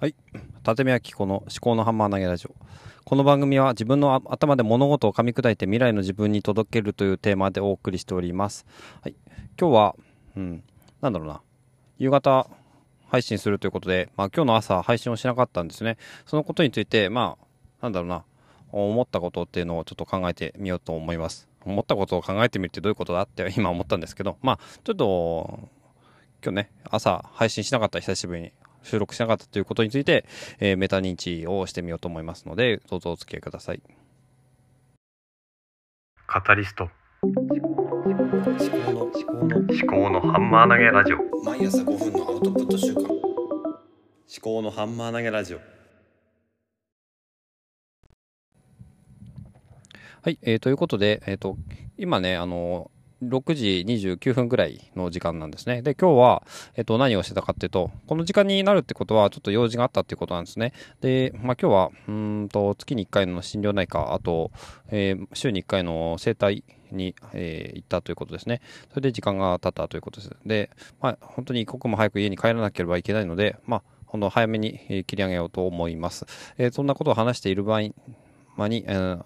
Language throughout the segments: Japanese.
はい。立見明子の思考のハンマー投げラジオ。この番組は自分の頭で物事を噛み砕いて未来の自分に届けるというテーマでお送りしております。はい。今日は、うん、なんだろうな。夕方配信するということで、まあ今日の朝配信をしなかったんですね。そのことについて、まあ、なんだろうな。思ったことっていうのをちょっと考えてみようと思います。思ったことを考えてみるってどういうことだって 今思ったんですけど、まあ、ちょっと、今日ね、朝配信しなかった久しぶりに収録しなかったということについて、えーメタ認知をしてみようと思いますので、どうぞお付き合いください。カタリスト思考の思考の思考のハンマー投げラジオ。毎朝5分のアウトプット週間思考のハンマー投げラジオ。はい、えーということで、えー、と今ね、あの6時29分ぐらいの時間なんですね。で、今日は、えっ、と、何をしてたかっていうと、この時間になるってことは、ちょっと用事があったっていうことなんですね。で、まあ今日は、うんと、月に1回の心療内科、あと、えー週に1回の整体に、えー行ったということですね。それで時間が経ったということです。で、まあ本当に一刻も早く家に帰らなければいけないので、まあ、ほんの早めに切り上げようと思います。えーそんなことを話している場合間に、えー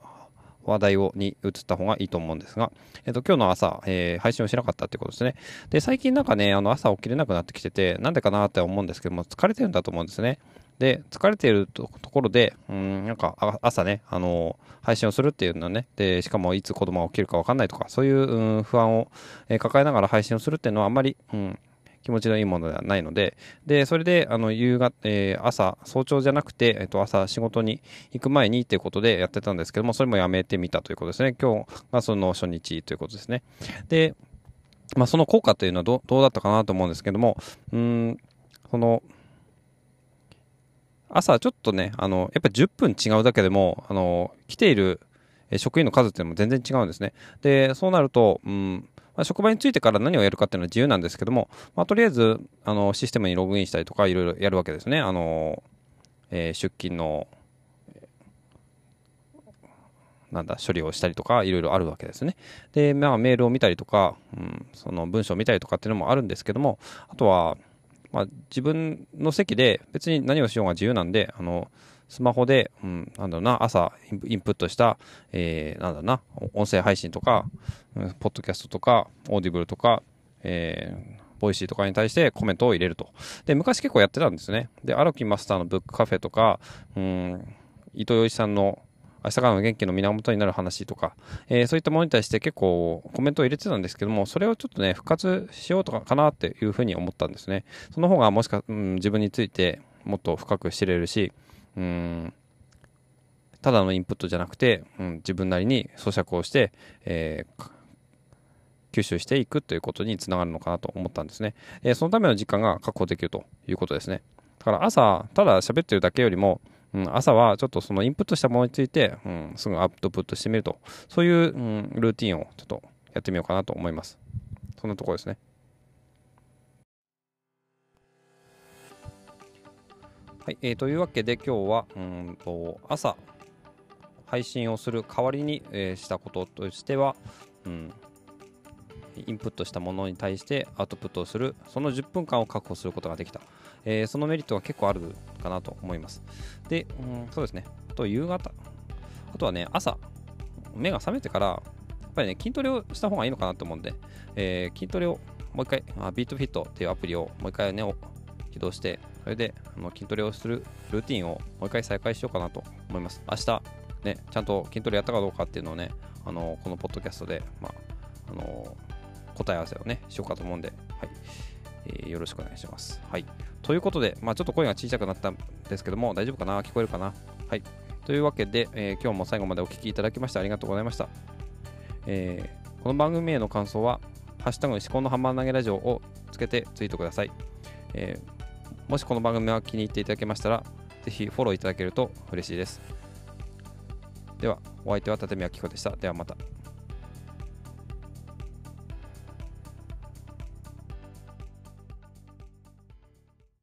話題をに移った方がいいと思うんですが、えっと、今日の朝、えー配信をしなかったってことですね。で、最近なんかね、あの朝起きれなくなってきてて、なんでかなって思うんですけども、疲れてるんだと思うんですね。で、疲れているとところで、うん、なんか朝ね、あの配信をするっていうのはね、で、しかもいつ子供が起きるか分かんないとか、そういう、うん、不安を、えー抱えながら配信をするっていうのはあんまり、うん、気持ちのいいものではないので、で、それで、あの、夕方、えー朝、早朝じゃなくて、えっ、と、朝仕事に行く前にっていうことでやってたんですけども、それもやめてみたということですね。今日がその初日ということですね。で、まあ、その効果というのはどうどうだったかなと思うんですけども、うん、その、朝ちょっとね、あの、やっぱり10分違うだけでも、あの、来ている職員の数っていうのも全然違うんですね。で、そうなると、うん、まあ、職場に着いてから何をやるかっていうのは自由なんですけども、まあ、とりあえず、あの、システムにログインしたりとか、いろいろやるわけですね。あの、えー出勤の、なんだ、処理をしたりとか、いろいろあるわけですね。で、まあ、メールを見たりとか、うん、その文章を見たりとかっていうのもあるんですけども、あとは、まあ、自分の席で別に何をしようが自由なんで、あの、スマホで、うん、なんだろうな、朝インプットした、えー、なんだろうな、音声配信とか、ポッドキャストとか、オーディブルとか、えー、ボイシーとかに対してコメントを入れると。で、昔結構やってたんですね。で、荒木マスターのブックカフェとか、うん、伊藤洋一さんの明日からの元気の源になる話とか、えーそういったものに対して結構コメントを入れてたんですけども、それをちょっとね、復活しようとかかなっていうふうに思ったんですね。その方がもしか、うん、自分についてもっと深く知れるし、うん、ただのインプットじゃなくて、うん、自分なりに咀嚼をして、えー吸収していくということにつながるのかなと思ったんですね。えーそのための時間が確保できるということですね。だから朝、ただ喋ってるだけよりも、うん、朝はちょっとそのインプットしたものについて、うん、すぐアウトプットしてみると、そういう、うん、ルーティンをちょっとやってみようかなと思います。そんなところですね。はい、えーというわけで今日はうんと朝配信をする代わりに、えーしたこととしては、うん、インプットしたものに対してアウトプットをするその10分間を確保することができた、えーそのメリットは結構あるかなと思います。で、うん、そうですね。あと夕方。あとはね朝目が覚めてからやっぱりね筋トレをした方がいいのかなと思うんで、えー筋トレをもう一回あビートフィットっていうアプリをもう一回ね起動してそれであの筋トレをするルーティンをもう一回再開しようかなと思います明日ねちゃんと筋トレやったかどうかっていうのをねあのこのポッドキャストで、まあ、あの答え合わせをねしようかと思うんで、はいえーよろしくお願いします。はい、ということで、まあ、ちょっと声が小さくなったんですけども大丈夫かな？聞こえるかな？はいというわけで、えー今日も最後までお聞きいただきましてありがとうございました。えーこの番組への感想は、ハッシュタグ思考のハンマー投げラジオをつけてツイートください。えーもしこの番組が気に入っていただけましたら、ぜひフォローいただけると嬉しいです。では、お相手は立宮紀子でした。ではまた。